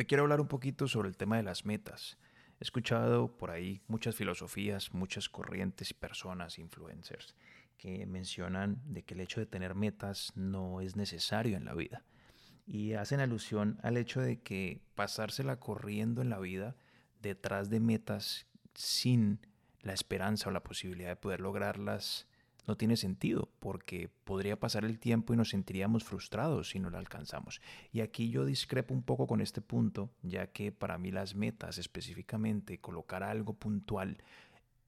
Me quiero hablar un poquito sobre el tema de las metas. He escuchado por ahí muchas filosofías, muchas corrientes y personas, influencers, que mencionan de que el hecho de tener metas no es necesario en la vida. Y hacen alusión al hecho de que pasársela corriendo en la vida detrás de metas sin la esperanza o la posibilidad de poder lograrlas no tiene sentido porque podría pasar el tiempo y nos sentiríamos frustrados si no la alcanzamos. Y aquí yo discrepo un poco con este punto, ya que para mí las metas, específicamente colocar algo puntual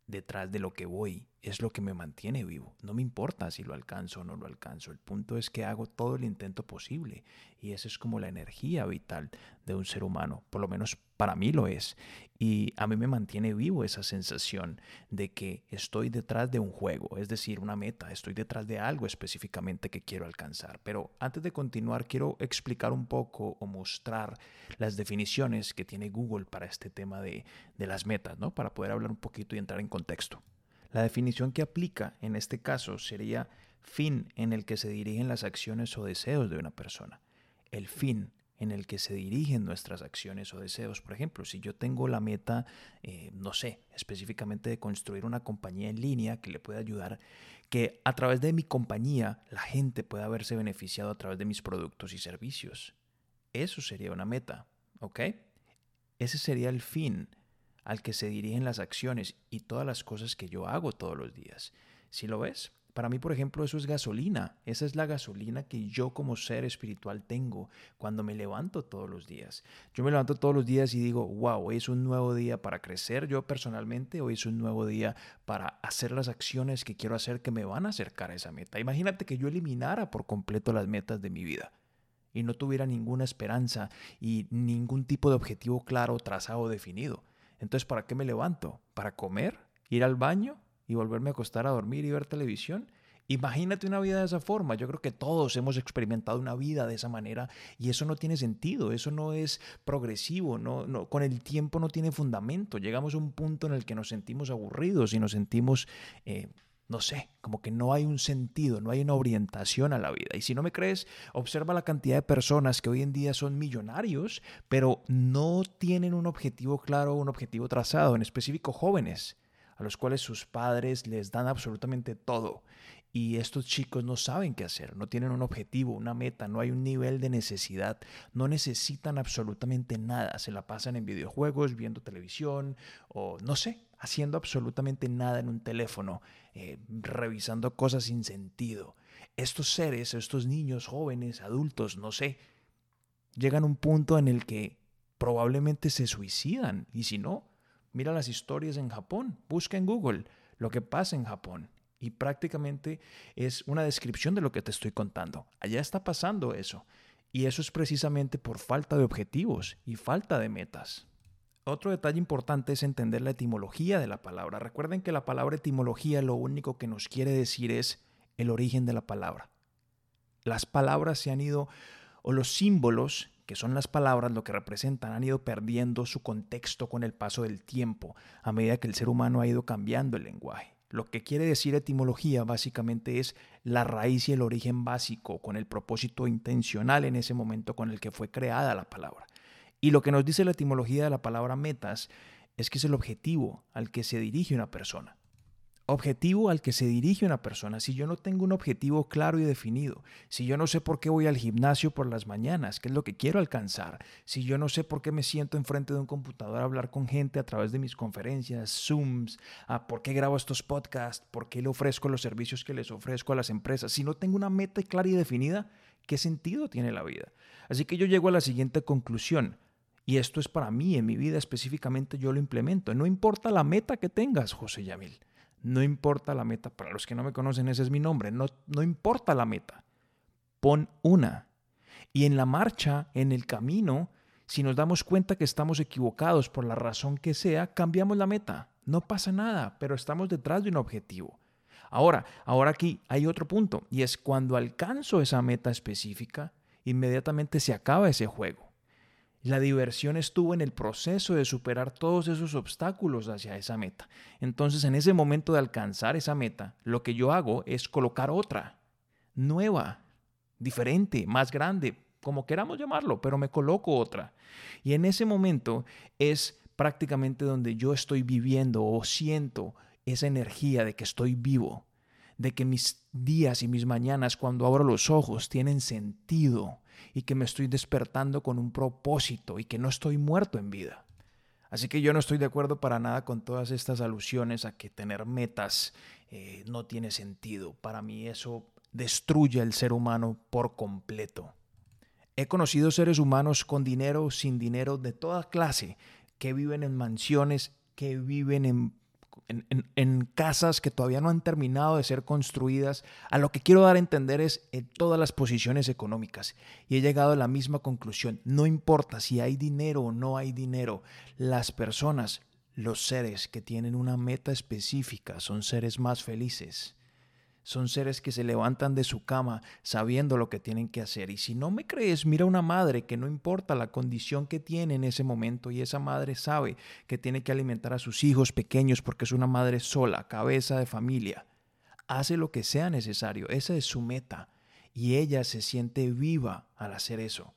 detrás de lo que voy es lo que me mantiene vivo. No me importa si lo alcanzo o no lo alcanzo. El punto es que hago todo el intento posible. Y esa es como la energía vital de un ser humano. Por lo menos para mí lo es. Y a mí me mantiene vivo esa sensación de que estoy detrás de un juego, es decir, una meta. Estoy detrás de algo específicamente que quiero alcanzar. Pero antes de continuar, quiero explicar un poco o mostrar las definiciones que tiene Google para este tema de, de las metas, ¿no? Para poder hablar un poquito y entrar en contexto. La definición que aplica en este caso sería fin en el que se dirigen las acciones o deseos de una persona. El fin en el que se dirigen nuestras acciones o deseos. Por ejemplo, si yo tengo la meta, eh, no sé, específicamente de construir una compañía en línea que le pueda ayudar, que a través de mi compañía la gente pueda verse beneficiado a través de mis productos y servicios. Eso sería una meta, ¿ok? Ese sería el fin al que se dirigen las acciones y todas las cosas que yo hago todos los días. Si lo ves, para mí, por ejemplo, eso es gasolina. Esa es la gasolina que yo como ser espiritual tengo cuando me levanto todos los días. Yo me levanto todos los días y digo, wow, hoy es un nuevo día para crecer yo personalmente, hoy es un nuevo día para hacer las acciones que quiero hacer que me van a acercar a esa meta. Imagínate que yo eliminara por completo las metas de mi vida y no tuviera ninguna esperanza y ningún tipo de objetivo claro, trazado, definido. Entonces, ¿para qué me levanto? ¿Para comer? ¿Ir al baño? ¿Y volverme a acostar a dormir y ver televisión? Imagínate una vida de esa forma. Yo creo que todos hemos experimentado una vida de esa manera y eso no tiene sentido, eso no es progresivo, no, no, con el tiempo no tiene fundamento. Llegamos a un punto en el que nos sentimos aburridos y nos sentimos eh, no sé, como que no hay un sentido, no hay una orientación a la vida. Y si no me crees, observa la cantidad de personas que hoy en día son millonarios, pero no tienen un objetivo claro, un objetivo trazado, en específico jóvenes, a los cuales sus padres les dan absolutamente todo. Y estos chicos no saben qué hacer, no tienen un objetivo, una meta, no hay un nivel de necesidad, no necesitan absolutamente nada, se la pasan en videojuegos, viendo televisión o no sé, haciendo absolutamente nada en un teléfono, eh, revisando cosas sin sentido. Estos seres, estos niños, jóvenes, adultos, no sé, llegan a un punto en el que probablemente se suicidan y si no, mira las historias en Japón, busca en Google lo que pasa en Japón y prácticamente es una descripción de lo que te estoy contando. Allá está pasando eso. Y eso es precisamente por falta de objetivos y falta de metas. Otro detalle importante es entender la etimología de la palabra. Recuerden que la palabra etimología lo único que nos quiere decir es el origen de la palabra. Las palabras se han ido, o los símbolos, que son las palabras lo que representan, han ido perdiendo su contexto con el paso del tiempo, a medida que el ser humano ha ido cambiando el lenguaje. Lo que quiere decir etimología básicamente es la raíz y el origen básico, con el propósito intencional en ese momento con el que fue creada la palabra. Y lo que nos dice la etimología de la palabra metas es que es el objetivo al que se dirige una persona objetivo al que se dirige una persona, si yo no tengo un objetivo claro y definido, si yo no sé por qué voy al gimnasio por las mañanas, qué es lo que quiero alcanzar, si yo no sé por qué me siento enfrente de un computador a hablar con gente a través de mis conferencias, Zooms, por qué grabo estos podcasts, por qué le ofrezco los servicios que les ofrezco a las empresas, si no tengo una meta clara y definida, ¿qué sentido tiene la vida? Así que yo llego a la siguiente conclusión. Y esto es para mí, en mi vida específicamente yo lo implemento. No importa la meta que tengas, José Yamil. No importa la meta. Para los que no me conocen, ese es mi nombre. No, no importa la meta. Pon una. Y en la marcha, en el camino, si nos damos cuenta que estamos equivocados por la razón que sea, cambiamos la meta. No pasa nada, pero estamos detrás de un objetivo. Ahora, ahora aquí hay otro punto, y es cuando alcanzo esa meta específica, inmediatamente se acaba ese juego. La diversión estuvo en el proceso de superar todos esos obstáculos hacia esa meta. Entonces, en ese momento de alcanzar esa meta, lo que yo hago es colocar otra, nueva, diferente, más grande, como queramos llamarlo, pero me coloco otra. Y en ese momento es prácticamente donde yo estoy viviendo o siento esa energía de que estoy vivo, de que mis días y mis mañanas cuando abro los ojos tienen sentido y que me estoy despertando con un propósito y que no estoy muerto en vida. Así que yo no estoy de acuerdo para nada con todas estas alusiones a que tener metas eh, no tiene sentido. Para mí eso destruye al ser humano por completo. He conocido seres humanos con dinero, sin dinero, de toda clase, que viven en mansiones, que viven en casas que todavía no han terminado de ser construidas. A lo que quiero dar a entender es en todas las posiciones económicas. Y he llegado a la misma conclusión. No importa si hay dinero o no hay dinero, las personas, los seres que tienen una meta específica son seres más felices. Son seres que se levantan de su cama sabiendo lo que tienen que hacer. Y si no me crees, mira una madre que no importa la condición que tiene en ese momento y esa madre sabe que tiene que alimentar a sus hijos pequeños porque es una madre sola, cabeza de familia. Hace lo que sea necesario. Esa es su meta. Y ella se siente viva al hacer eso.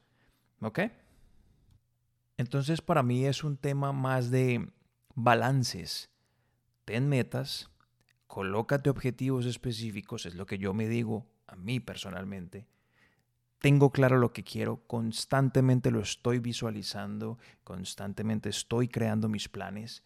¿Ok? Entonces para mí es un tema más de balances. Ten metas, colócate objetivos específicos, es lo que yo me digo a mí personalmente. Tengo claro lo que quiero, constantemente lo estoy visualizando, constantemente estoy creando mis planes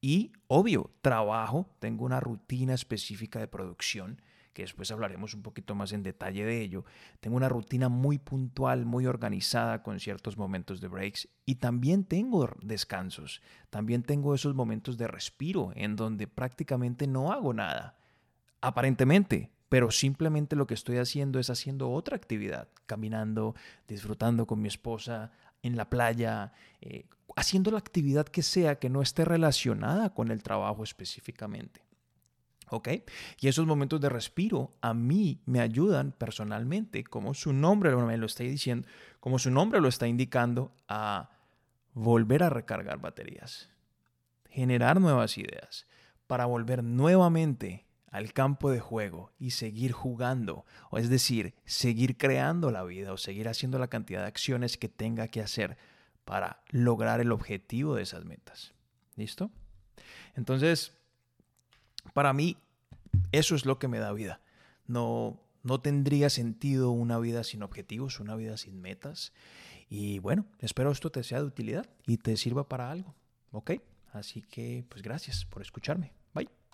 y, obvio, trabajo, tengo una rutina específica de producción que después hablaremos un poquito más en detalle de ello. Tengo una rutina muy puntual, muy organizada con ciertos momentos de breaks y también tengo descansos. También tengo esos momentos de respiro en donde prácticamente no hago nada. Aparentemente, pero simplemente lo que estoy haciendo es haciendo otra actividad, caminando, disfrutando con mi esposa en la playa, eh, haciendo la actividad que sea que no esté relacionada con el trabajo específicamente. ¿Ok? Y esos momentos de respiro a mí me ayudan personalmente, como su nombre me lo está diciendo, como su nombre lo está indicando, a volver a recargar baterías, generar nuevas ideas, para volver nuevamente al campo de juego y seguir jugando, o es decir, seguir creando la vida o seguir haciendo la cantidad de acciones que tenga que hacer para lograr el objetivo de esas metas. ¿Listo? Entonces, para mí, eso es lo que me da vida. No, no tendría sentido una vida sin objetivos, una vida sin metas. Y bueno, espero esto te sea de utilidad y te sirva para algo. ¿Ok? Así que, pues gracias por escucharme.